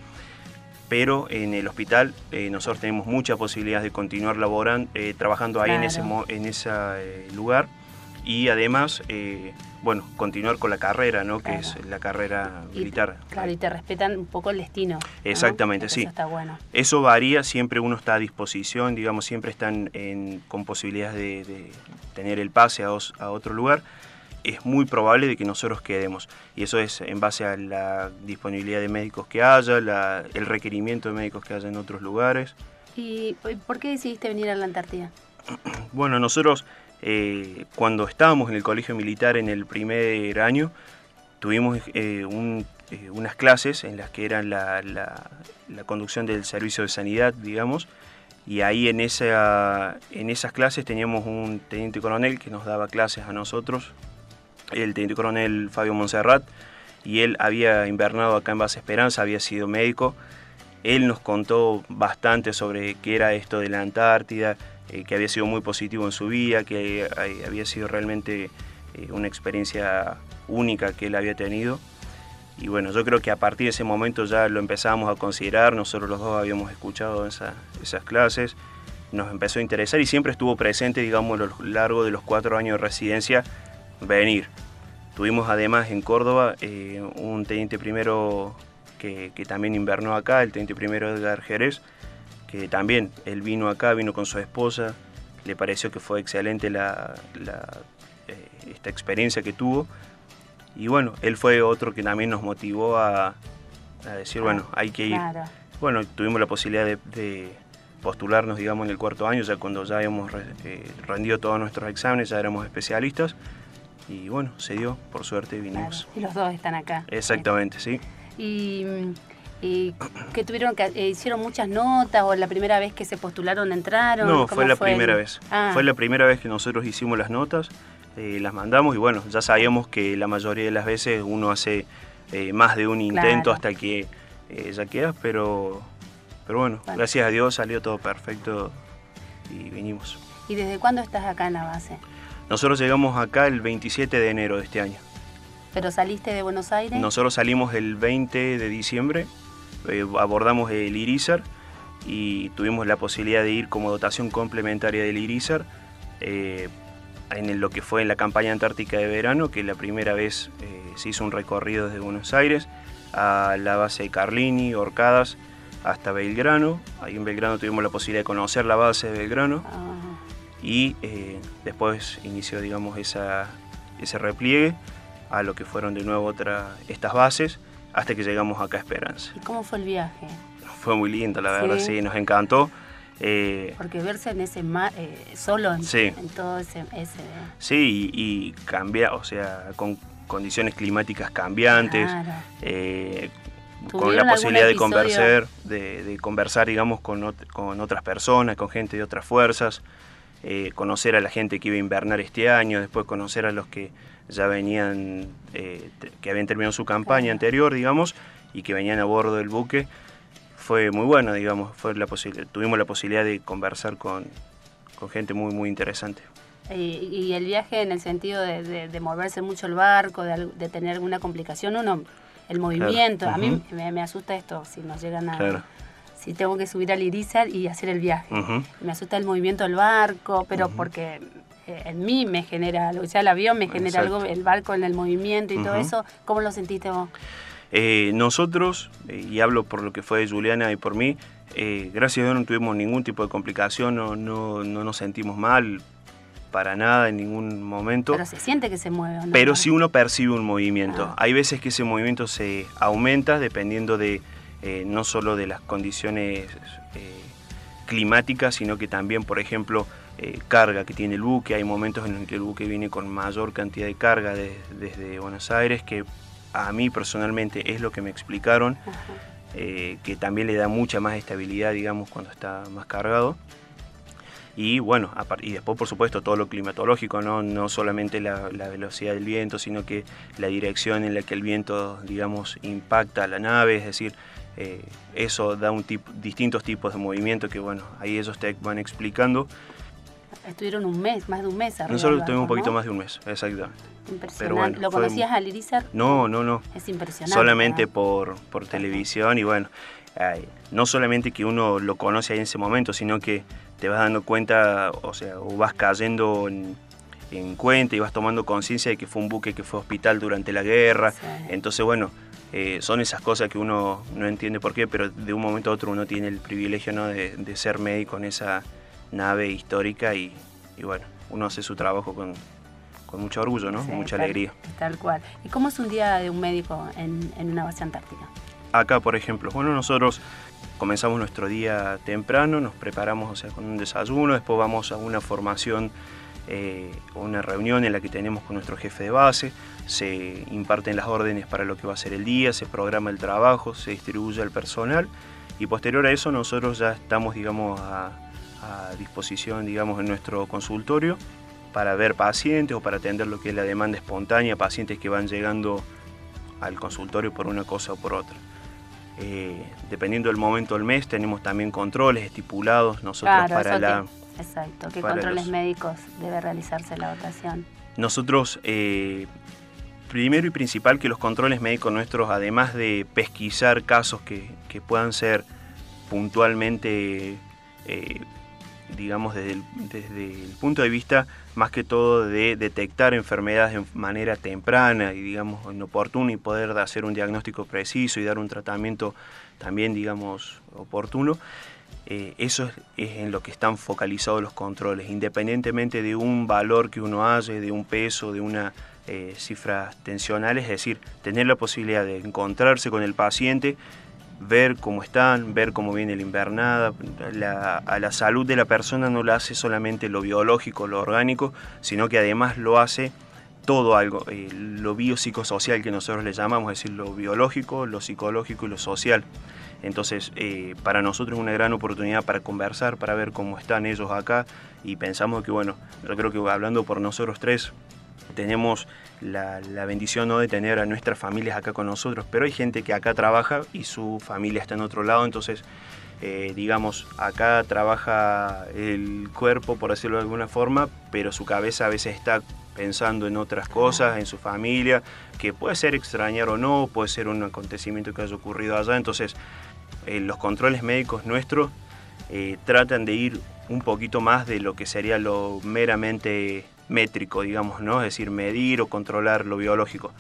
pero en el hospital eh, nosotros tenemos mucha posibilidad de continuar laborando, eh, trabajando ahí en ese, en ese lugar y además bueno, continuar con la carrera, ¿no? Que es la carrera militar. claro, y te respetan un poco el destino. Exactamente, sí. Eso está bueno. Eso varía, siempre uno está a disposición, digamos, siempre están con posibilidades de, tener el pase a, a otro lugar es muy probable de que nosotros quedemos. Y eso es en base a la disponibilidad de médicos que haya, el requerimiento de médicos que haya en otros lugares. ¿Y por qué decidiste venir a la Antártida? Bueno, nosotros eh, cuando estábamos en el colegio militar en el primer año, tuvimos eh, eh, unas clases en las que eran la, la, conducción del servicio de sanidad, digamos, y ahí en, esa, en esas clases teníamos un teniente coronel que nos daba clases a nosotros, el teniente coronel Fabio Monserrat, y él había invernado acá en Base Esperanza, había sido médico. Él nos contó bastante sobre qué era esto de la Antártida, eh, que había sido muy positivo en su vida, que había sido realmente eh, una experiencia única que él había tenido. Y bueno, yo creo que a partir de ese momento ya lo empezábamos a considerar, nosotros los dos habíamos escuchado esas clases, nos empezó a interesar y siempre estuvo presente, digamos, a lo largo de los cuatro años de residencia, venir. Tuvimos además en Córdoba eh, un teniente primero que, también invernó acá, el teniente primero de Jerez, que también él vino acá, vino con su esposa, le pareció que fue excelente la, eh, esta experiencia que tuvo. Y bueno, él fue otro que también nos motivó a, decir, bueno, hay que ir. Bueno, tuvimos la posibilidad de, postularnos, digamos, en el cuarto año, ya cuando ya habíamos eh, rendido todos nuestros exámenes, ya éramos especialistas. Y bueno, se dio, por suerte vinimos. Y los dos están acá. Exactamente, sí. Y, que tuvieron que eh, hicieron muchas notas o la primera vez que se postularon entraron. No, fue la primera vez. Ah. Fue la primera vez que nosotros hicimos las notas, eh, las mandamos y bueno, ya sabíamos que la mayoría de las veces uno hace eh, más de un intento hasta que ya queda, pero, pero bueno, gracias a Dios salió todo perfecto y vinimos. ¿Y desde cuándo estás acá en la base? Nosotros llegamos acá el 27 de enero de este año. ¿Pero saliste de Buenos Aires? Nosotros salimos el 20 de diciembre, eh, abordamos el Irizar y tuvimos la posibilidad de ir como dotación complementaria del Irizar eh, en lo que fue en la campaña antártica de verano, que la primera vez eh, se hizo un recorrido desde Buenos Aires a la base de Carlini, Orcadas, hasta Belgrano. Ahí en Belgrano tuvimos la posibilidad de conocer la base de Belgrano y eh, después inició digamos esa, ese repliegue a lo que fueron de nuevo otra, estas bases hasta que llegamos acá a Esperanza. ¿Y cómo fue el viaje? Fue muy lindo, la verdad, sí, nos encantó. Eh, Porque verse en ese mar, eh, solo en, todo ese, Sí, y, cambia, o sea, con condiciones climáticas cambiantes, con la posibilidad de conversar, de, conversar, digamos, con, con, otras personas, con gente de otras fuerzas, eh, conocer a la gente que iba a invernar este año, después conocer a los que ya venían, eh, que habían terminado su campaña anterior, digamos, y que venían a bordo del buque. Fue muy bueno, digamos, fue la tuvimos la posibilidad de conversar con, con gente muy, muy interesante. Y, el viaje en el sentido de, moverse mucho el barco, de, tener alguna complicación, uno el movimiento. A mí me, asusta esto, si nos llegan a... Si tengo que subir al Irizar y hacer el viaje. Me asusta el movimiento del barco, pero porque eh, en mí me genera algo, ya el avión me genera algo, el barco en el movimiento y todo eso. ¿Cómo lo sentiste vos? Eh, nosotros, eh, y hablo por lo que fue Juliana y por mí, gracias a Dios no tuvimos ningún tipo de complicación, no, no, no nos sentimos mal, para nada en ningún momento. Pero se siente que se mueve. ¿no? Pero si uno percibe un movimiento. Ah. Hay veces que ese movimiento se aumenta dependiendo de eh, no solo de las condiciones eh, climáticas, sino que también, por ejemplo, eh, carga que tiene el buque. Hay momentos en los que el buque viene con mayor cantidad de carga desde Buenos Aires, que a mí personalmente es lo que me explicaron, que también le da mucha más estabilidad, digamos, cuando está más cargado. Y bueno, y después por supuesto todo lo climatológico, no, no solamente la, velocidad del viento, sino que la dirección en la que el viento, digamos, impacta a la nave, es decir, eh, eso da un tipo, distintos tipos de movimiento que bueno, ahí ellos te van explicando. Estuvieron un mes, más de un mes arriba. Nosotros estuvimos un poquito más de un mes, exactamente. Impresionante. ¿Lo conocías al Irizar? No, no, no. Es impresionante. Solamente por, por televisión y bueno, no solamente que uno lo conoce ahí en ese momento, sino que te vas dando cuenta, o sea, o vas cayendo en, cuenta y vas tomando conciencia de que fue un buque que fue hospital durante la guerra. Entonces, bueno, eh, son esas cosas que uno no entiende por qué, pero de un momento a otro uno tiene el privilegio ¿no? de, ser médico en esa nave histórica y, bueno, uno hace su trabajo con, mucho orgullo, ¿no? con mucha alegría. Tal cual. ¿Y cómo es un día de un médico en, en una base antártica? Acá, por ejemplo, bueno, nosotros comenzamos nuestro día temprano, nos preparamos o sea, con un desayuno, después vamos a una formación eh, una reunión en la que tenemos con nuestro jefe de base, se imparten las órdenes para lo que va a ser el día, se programa el trabajo, se distribuye el personal y posterior a eso nosotros ya estamos digamos, a, disposición digamos, en nuestro consultorio para ver pacientes o para atender lo que es la demanda espontánea, pacientes que van llegando al consultorio por una cosa o por otra. Eh, dependiendo del momento del mes, tenemos también controles estipulados nosotros para la... Exacto, ¿qué controles médicos debe realizarse la votación? Nosotros, eh, primero y principal, que los controles médicos nuestros, además de pesquisar casos que, puedan ser puntualmente, eh, digamos, desde desde el punto de vista más que todo de detectar enfermedades de manera temprana y digamos inoportuna y poder hacer un diagnóstico preciso y dar un tratamiento también digamos oportuno. Eh, eso es, en lo que están focalizados los controles, independientemente de un valor que uno hace, de un peso, de una eh, cifra tensional, es decir, tener la posibilidad de encontrarse con el paciente ver cómo están, ver cómo viene la invernada. a la salud de la persona no la hace solamente lo biológico, lo orgánico, sino que además lo hace todo algo, eh, lo biopsicosocial que nosotros le llamamos, es decir, lo biológico, lo psicológico y lo social. Entonces, eh, para nosotros es una gran oportunidad para conversar, para ver cómo están ellos acá y pensamos que, bueno, yo creo que hablando por nosotros tres, tenemos la, bendición ¿no? de tener a nuestras familias acá con nosotros, pero hay gente que acá trabaja y su familia está en otro lado, entonces eh, digamos, acá trabaja el cuerpo, por decirlo de alguna forma, pero su cabeza a veces está pensando en otras cosas, en su familia, que puede ser extrañar o no, puede ser un acontecimiento que haya ocurrido allá, entonces eh, los controles médicos nuestros eh, tratan de ir un poquito más de lo que sería lo meramente métrico, digamos, ¿no? Es decir, medir o controlar lo biológico.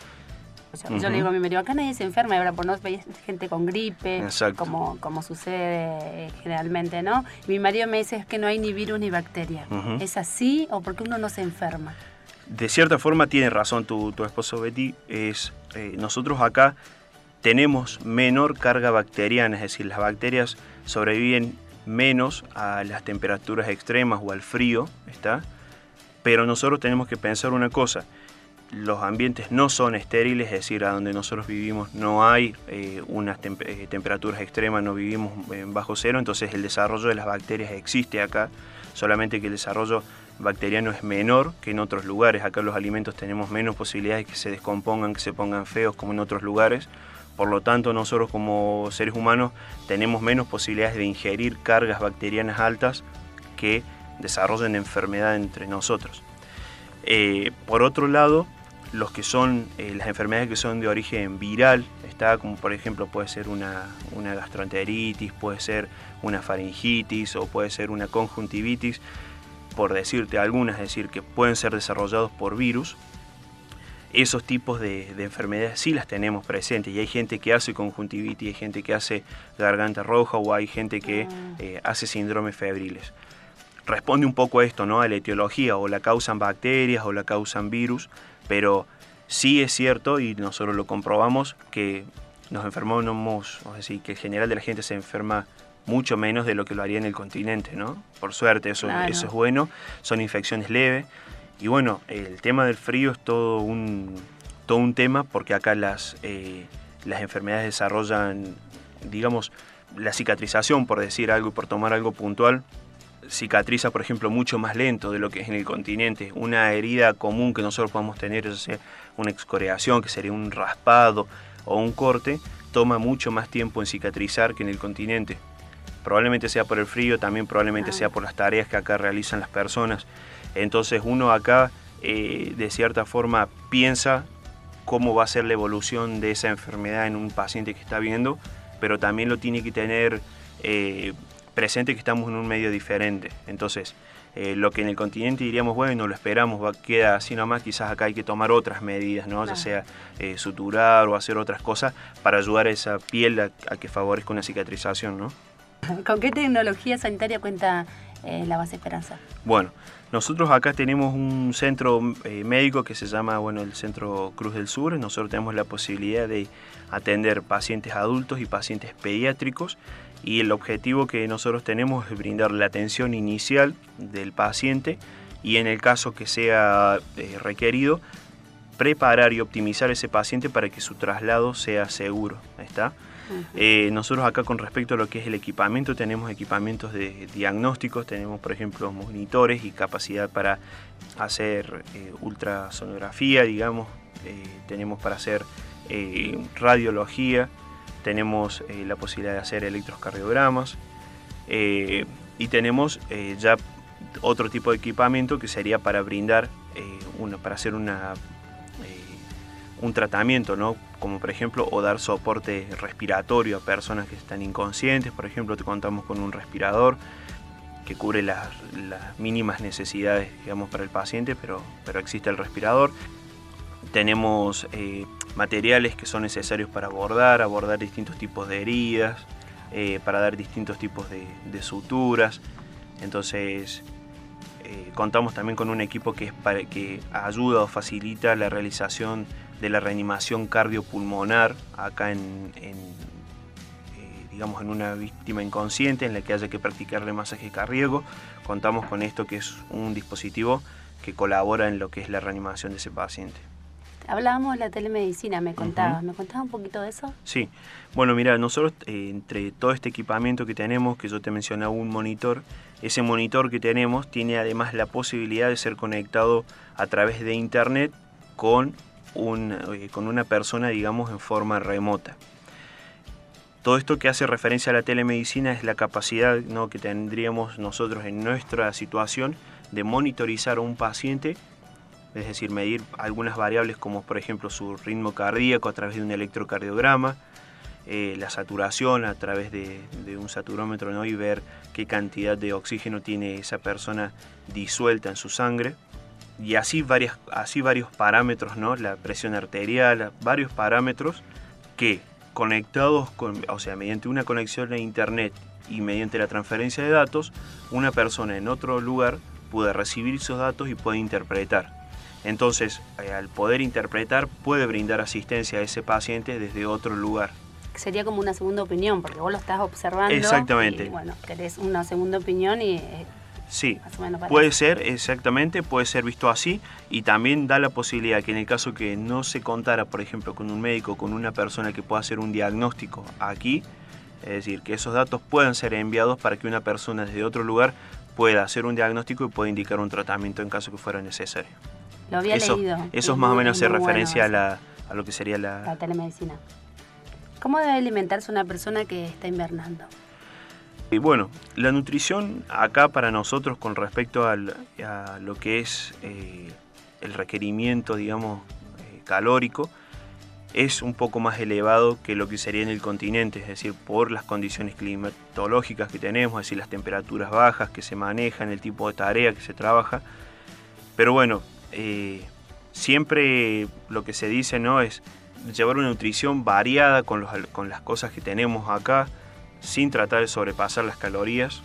Yo le digo a mi marido, acá nadie se enferma, ahora por no veis gente con gripe, como, como sucede generalmente, ¿no? Mi marido me dice que no hay ni virus ni bacteria. ¿Es así o porque uno no se enferma? De cierta forma tiene razón tu, tu esposo Betty, es eh, nosotros acá tenemos menor carga bacteriana, es decir, las bacterias sobreviven menos a las temperaturas extremas o al frío, ¿está? Pero nosotros tenemos que pensar una cosa, los ambientes no son estériles, es decir, a donde nosotros vivimos no hay eh, unas eh, temperaturas extremas, no vivimos bajo cero, entonces el desarrollo de las bacterias existe acá, solamente que el desarrollo bacteriano es menor que en otros lugares. Acá los alimentos tenemos menos posibilidades de que se descompongan, que se pongan feos como en otros lugares. Por lo tanto, nosotros como seres humanos tenemos menos posibilidades de ingerir cargas bacterianas altas que desarrollen enfermedad entre nosotros. Eh, por otro lado, los que son eh, las enfermedades que son de origen viral, está como por ejemplo puede ser una, una gastroenteritis, puede ser una faringitis o puede ser una conjuntivitis, por decirte algunas, es decir, que pueden ser desarrollados por virus, esos tipos de, enfermedades sí las tenemos presentes y hay gente que hace conjuntivitis, hay gente que hace garganta roja o hay gente que ah. eh, hace síndromes febriles. Responde un poco a esto, ¿no? A la etiología, o la causan bacterias o la causan virus, pero sí es cierto, y nosotros lo comprobamos, que nos enfermamos, es decir, que el general de la gente se enferma mucho menos de lo que lo haría en el continente, ¿no? Por suerte, eso, eso es bueno, son infecciones leves. Y bueno, el tema del frío es todo un, todo un tema porque acá las, eh, las enfermedades desarrollan, digamos, la cicatrización, por decir algo y por tomar algo puntual, cicatriza, por ejemplo, mucho más lento de lo que es en el continente. Una herida común que nosotros podemos tener, es una excoriación, que sería un raspado o un corte, toma mucho más tiempo en cicatrizar que en el continente. Probablemente sea por el frío, también probablemente ah. sea por las tareas que acá realizan las personas. Entonces uno acá, eh, de cierta forma, piensa cómo va a ser la evolución de esa enfermedad en un paciente que está viendo, pero también lo tiene que tener eh, presente que estamos en un medio diferente. Entonces, eh, lo que en el continente diríamos, bueno, lo esperamos, va, queda así nomás, quizás acá hay que tomar otras medidas, ¿no? ya sea suturar o hacer otras cosas para ayudar a esa piel a, a que favorezca una cicatrización. ¿no? ¿Con qué tecnología sanitaria cuenta eh, la base Esperanza? Bueno, nosotros acá tenemos un centro eh, médico que se llama bueno, el Centro Cruz del Sur. Nosotros tenemos la posibilidad de atender pacientes adultos y pacientes pediátricos y el objetivo que nosotros tenemos es brindar la atención inicial del paciente y en el caso que sea eh, requerido, preparar y optimizar ese paciente para que su traslado sea seguro. ¿está? Eh, nosotros acá con respecto a lo que es el equipamiento, tenemos equipamientos de diagnósticos, tenemos por ejemplo monitores y capacidad para hacer eh, ultrasonografía, digamos, eh, tenemos para hacer radiología, tenemos la posibilidad de hacer electrocardiogramas y tenemos ya otro tipo de equipamiento que sería para brindar, una, para hacer una un tratamiento, ¿no? como por ejemplo, o dar soporte respiratorio a personas que están inconscientes, por ejemplo, te contamos con un respirador que cubre las, mínimas necesidades, digamos, para el paciente, pero, pero existe el respirador. Tenemos eh, materiales que son necesarios para abordar, abordar distintos tipos de heridas, eh, para dar distintos tipos de, suturas. Entonces, eh, contamos también con un equipo que, es para, que ayuda o facilita la realización de la reanimación cardiopulmonar acá en, eh, digamos en una víctima inconsciente en la que haya que practicarle masaje cardíaco. Contamos con esto que es un dispositivo que colabora en lo que es la reanimación de ese paciente. Hablábamos de la telemedicina, me contabas. ¿Me contabas un poquito de eso? Sí. Bueno, mira, nosotros eh, entre todo este equipamiento que tenemos, que yo te mencionaba un monitor, ese monitor que tenemos tiene además la posibilidad de ser conectado a través de internet con eh, con una persona, digamos, en forma remota. Todo esto que hace referencia a la telemedicina es la capacidad ¿no? que tendríamos nosotros en nuestra situación de monitorizar a un paciente, es decir, medir algunas variables como por ejemplo su ritmo cardíaco a través de un electrocardiograma, eh, la saturación a través de, un saturómetro ¿no? y ver qué cantidad de oxígeno tiene esa persona disuelta en su sangre. Y así, varias, así varios parámetros, ¿no? la presión arterial, varios parámetros que conectados, con, o sea, mediante una conexión a internet y mediante la transferencia de datos, una persona en otro lugar puede recibir esos datos y puede interpretar. Entonces, eh, al poder interpretar, puede brindar asistencia a ese paciente desde otro lugar. Sería como una segunda opinión, porque vos lo estás observando. Exactamente. Y, bueno, querés una segunda opinión y... Sí, puede ser, exactamente, puede ser visto así y también da la posibilidad que en el caso que no se contara, por ejemplo, con un médico, con una persona que pueda hacer un diagnóstico aquí, es decir, que esos datos puedan ser enviados para que una persona desde otro lugar pueda hacer un diagnóstico y pueda indicar un tratamiento en caso que fuera necesario. Lo había eso, leído. Eso es más o menos hace referencia a, a, lo que sería la... la telemedicina. ¿Cómo debe alimentarse una persona que está invernando? Bueno, la nutrición acá para nosotros con respecto a lo que es eh, el requerimiento, digamos, eh, calórico, es un poco más elevado que lo que sería en el continente, es decir, por las condiciones climatológicas que tenemos, es decir, las temperaturas bajas que se manejan, el tipo de tarea que se trabaja. Pero bueno, eh, siempre lo que se dice no es llevar una nutrición variada con, con las cosas que tenemos acá, sin tratar de sobrepasar las calorías,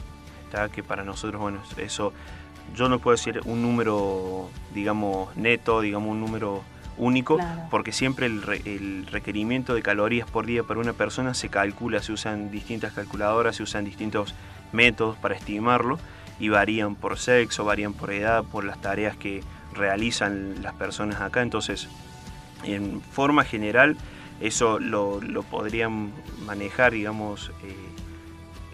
que para nosotros, bueno, eso yo no puedo decir un número, digamos, neto, digamos, un número único, porque siempre el, requerimiento de calorías por día para una persona se calcula, se usan distintas calculadoras, se usan distintos métodos para estimarlo y varían por sexo, varían por edad, por las tareas que realizan las personas acá. Entonces, en forma general, eso lo, podrían manejar, digamos, eh,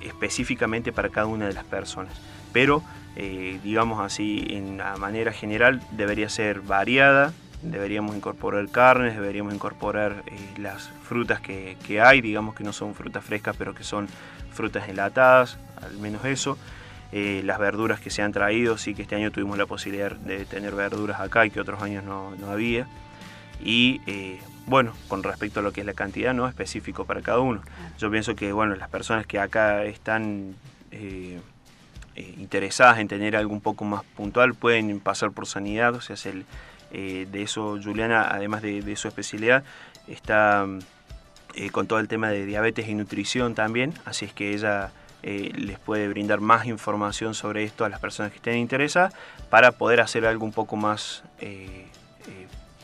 específicamente para cada una de las personas. Pero, eh, digamos así, en la manera general debería ser variada, deberíamos incorporar carnes, deberíamos incorporar eh, las frutas que, hay, digamos que no son frutas frescas, pero que son frutas enlatadas, al menos eso. Eh, las verduras que se han traído, sí que este año tuvimos la posibilidad de tener verduras acá y que otros años no, había. Y eh, bueno, con respecto a lo que es la cantidad, no específico para cada uno. Yo pienso que bueno, las personas que acá están interesadas en tener algo un poco más puntual pueden pasar por sanidad, o sea, el, eh, de eso, Juliana, además de, su especialidad, está eh, con todo el tema de diabetes y nutrición también, así es que ella eh, les puede brindar más información sobre esto a las personas que estén interesadas para poder hacer algo un poco más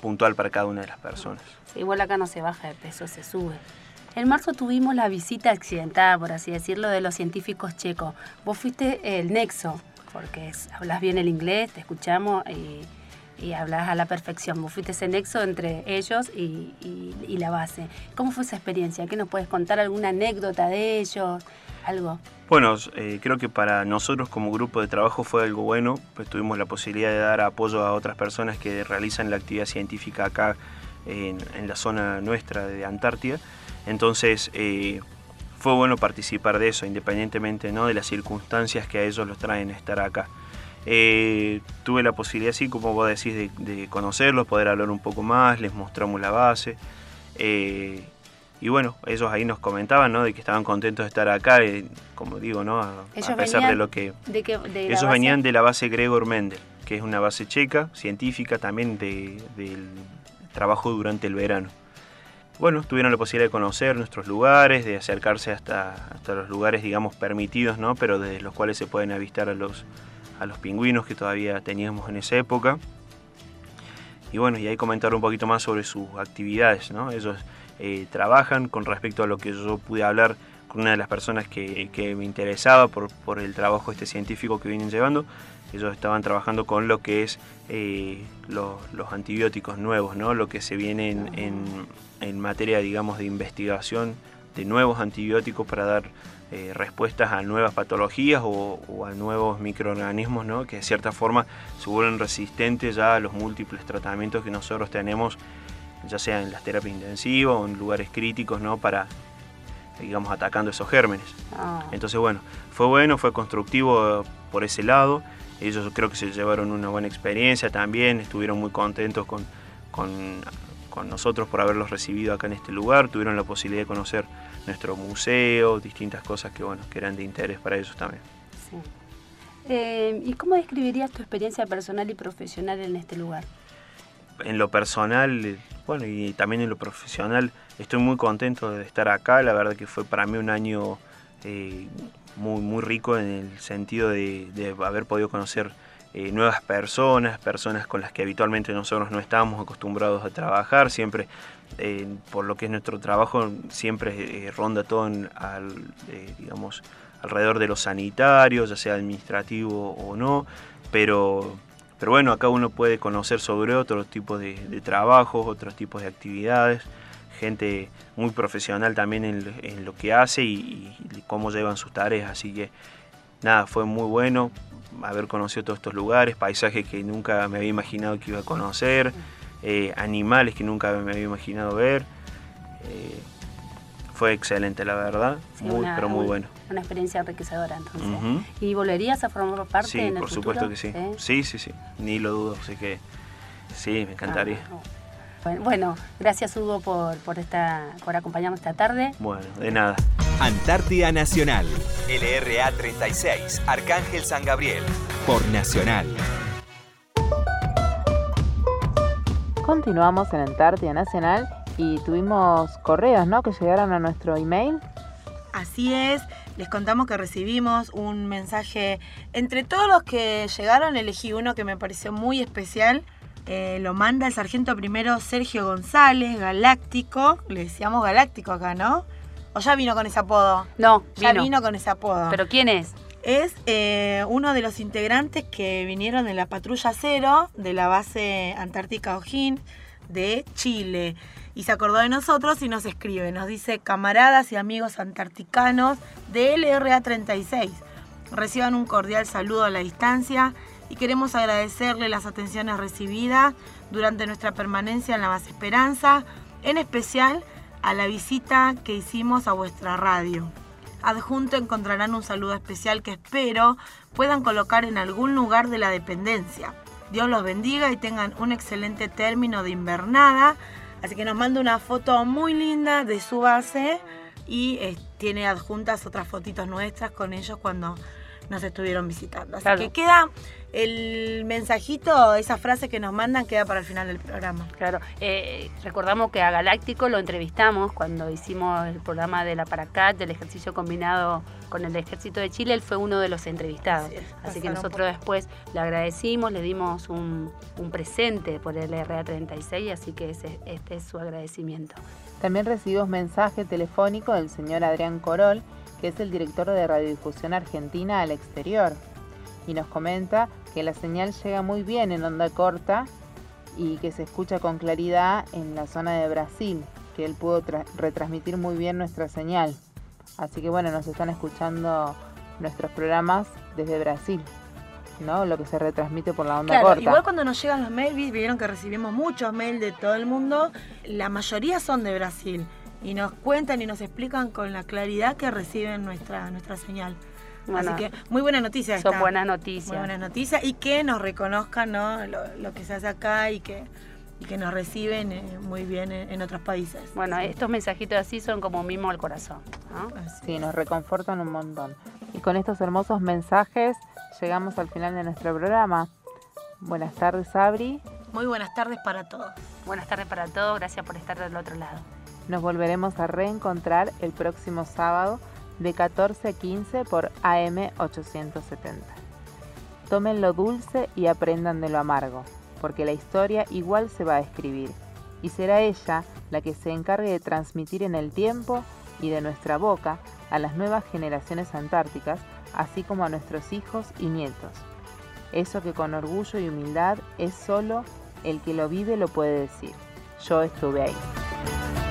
puntual para cada una de las personas. igual acá no se baja de peso, se sube. En marzo tuvimos la visita accidentada, por así decirlo, de los científicos checos. Vos fuiste el nexo, porque hablas bien el inglés, te escuchamos y y hablas a la perfección. Vos fuiste ese nexo entre ellos y, la base. ¿Cómo fue esa experiencia? ¿Qué nos puedes contar? ¿Alguna anécdota de ellos? ¿Algo? Bueno, eh, creo que para nosotros como grupo de trabajo fue algo bueno, pues tuvimos la posibilidad de dar apoyo a otras personas que realizan la actividad científica acá en, la zona nuestra de Antártida. Entonces, eh, fue bueno participar de eso, independientemente ¿no? de las circunstancias que a ellos los traen estar acá. Eh, tuve la posibilidad, así como vos decís, de, conocerlos, poder hablar un poco más, les mostramos la base. Eh, y bueno, ellos ahí nos comentaban, ¿no? De que estaban contentos de estar acá, eh, como digo, ¿no? A, pesar de lo que... ellos venían de la base Gregor Mendel, que es una base checa, científica, también del trabajo durante el verano. Bueno, tuvieron la posibilidad de conocer nuestros lugares, de acercarse hasta, hasta los lugares, digamos, permitidos, ¿no? Pero desde los cuales se pueden avistar a los, a los pingüinos que todavía teníamos en esa época. Y bueno, y ahí comentar un poquito más sobre sus actividades, ¿no? Ellos eh, trabajan con respecto a lo que yo pude hablar con una de las personas que, me interesaba por, el trabajo este científico que vienen llevando. Ellos estaban trabajando con lo que es eh, los antibióticos nuevos, ¿no? Lo que se viene en, en materia, digamos, de investigación de nuevos antibióticos para dar eh, respuestas a nuevas patologías o, a nuevos microorganismos ¿no? que de cierta forma se vuelven resistentes ya a los múltiples tratamientos que nosotros tenemos, ya sea en las terapias intensivas o en lugares críticos, ¿no? para, digamos, atacando esos gérmenes. Ah. Entonces, bueno, fue bueno, fue constructivo por ese lado. Ellos creo que se llevaron una buena experiencia también, estuvieron muy contentos con, con con nosotros por haberlos recibido acá en este lugar, tuvieron la posibilidad de conocer nuestro museo, distintas cosas que, bueno, que eran de interés para ellos también. Eh, ¿Y cómo describirías tu experiencia personal y profesional en este lugar? En lo personal, bueno, y también en lo profesional, estoy muy contento de estar acá. La verdad que fue para mí un año eh, muy, muy rico en el sentido de, haber podido conocer eh, nuevas personas, personas con las que habitualmente nosotros no estamos acostumbrados a trabajar, siempre por lo que es nuestro trabajo, siempre ronda todo al, digamos, alrededor de los sanitarios, ya sea administrativo o no, pero, pero bueno, acá uno puede conocer sobre otros tipos de, trabajos, otros tipos de actividades, gente muy profesional también en, lo que hace y, cómo llevan sus tareas, así que nada, fue muy bueno haber conocido todos estos lugares, paisajes que nunca me había imaginado que iba a conocer, eh, animales que nunca me había imaginado ver. Eh, fue excelente, la verdad, muy, pero muy bueno. Una experiencia enriquecedora, entonces. ¿Y volverías a formar parte sí, en el por supuesto que sí. sí. Sí, sí, ni lo dudo, así que sí, me encantaría. Ah, bueno, gracias Hugo por, por, esta, por acompañarnos esta tarde. Bueno, de nada. Antártida Nacional, LRA 36, Arcángel San Gabriel, por Nacional. Continuamos en Antártida Nacional y tuvimos correos, ¿no? Que llegaron a nuestro email. Así es, les contamos que recibimos un mensaje. Entre todos los que llegaron, elegí uno que me pareció muy especial. Eh, lo manda el sargento primero Sergio González, Galáctico. Le decíamos Galáctico acá, ¿no? ¿O ya vino con ese apodo? No, ya vino, con ese apodo. ¿Pero quién es? Es eh, uno de los integrantes que vinieron de la patrulla cero de la base Antártica Ojín de Chile y se acordó de nosotros y nos escribe, nos dice camaradas y amigos antarticanos de LRA 36. Reciban un cordial saludo a la distancia y queremos agradecerle las atenciones recibidas durante nuestra permanencia en la base Esperanza, en especial a la visita que hicimos a vuestra radio. Adjunto encontrarán un saludo especial que espero puedan colocar en algún lugar de la dependencia. Dios los bendiga y tengan un excelente término de invernada Así que nos manda una foto muy linda de su base y eh, tiene adjuntas otras fotitos nuestras con ellos cuando nos estuvieron visitando. Así que queda el mensajito, esa frase que nos mandan, queda para el final del programa. Claro, eh, recordamos que a Galáctico lo entrevistamos cuando hicimos el programa de la Paracat, del ejercicio combinado con el Ejército de Chile, él fue uno de los entrevistados. Así que nosotros después le agradecimos, le dimos un, presente por el RA36, así que ese, este es su agradecimiento. También recibimos mensaje telefónico del señor Adrián Corol, que es el director de Radiodifusión Argentina al exterior, y nos comenta que la señal llega muy bien en onda corta y que se escucha con claridad en la zona de Brasil, que él pudo retransmitir muy bien nuestra señal. Así que bueno, nos están escuchando nuestros programas desde Brasil. ¿no? Lo que se retransmite por la onda corta. Igual cuando nos llegan los mails, vieron que recibimos muchos mails de todo el mundo, la mayoría son de Brasil y nos cuentan y nos explican con la claridad que reciben nuestra, nuestra señal. Así que muy buena noticia. Son buenas noticias. Muy buenas noticias y que nos reconozcan ¿no? lo, que se hace acá y que, y que nos reciben eh, muy bien en, otros países. Bueno, estos mensajitos así son como mismo al corazón. Sí, nos reconfortan un montón. Y con estos hermosos mensajes llegamos al final de nuestro programa. Buenas tardes, Abri. Muy buenas tardes para todos. Buenas tardes para todos, gracias por estar del otro lado. Nos volveremos a reencontrar el próximo sábado de 14 a 15 por AM 870. Tomen lo dulce y aprendan de lo amargo, porque la historia igual se va a escribir, y será ella la que se encargue de transmitir en el tiempo y de nuestra boca a las nuevas generaciones antárticas, así como a nuestros hijos y nietos. Eso que con orgullo y humildad es solo el que lo vive lo puede decir. Yo estuve ahí.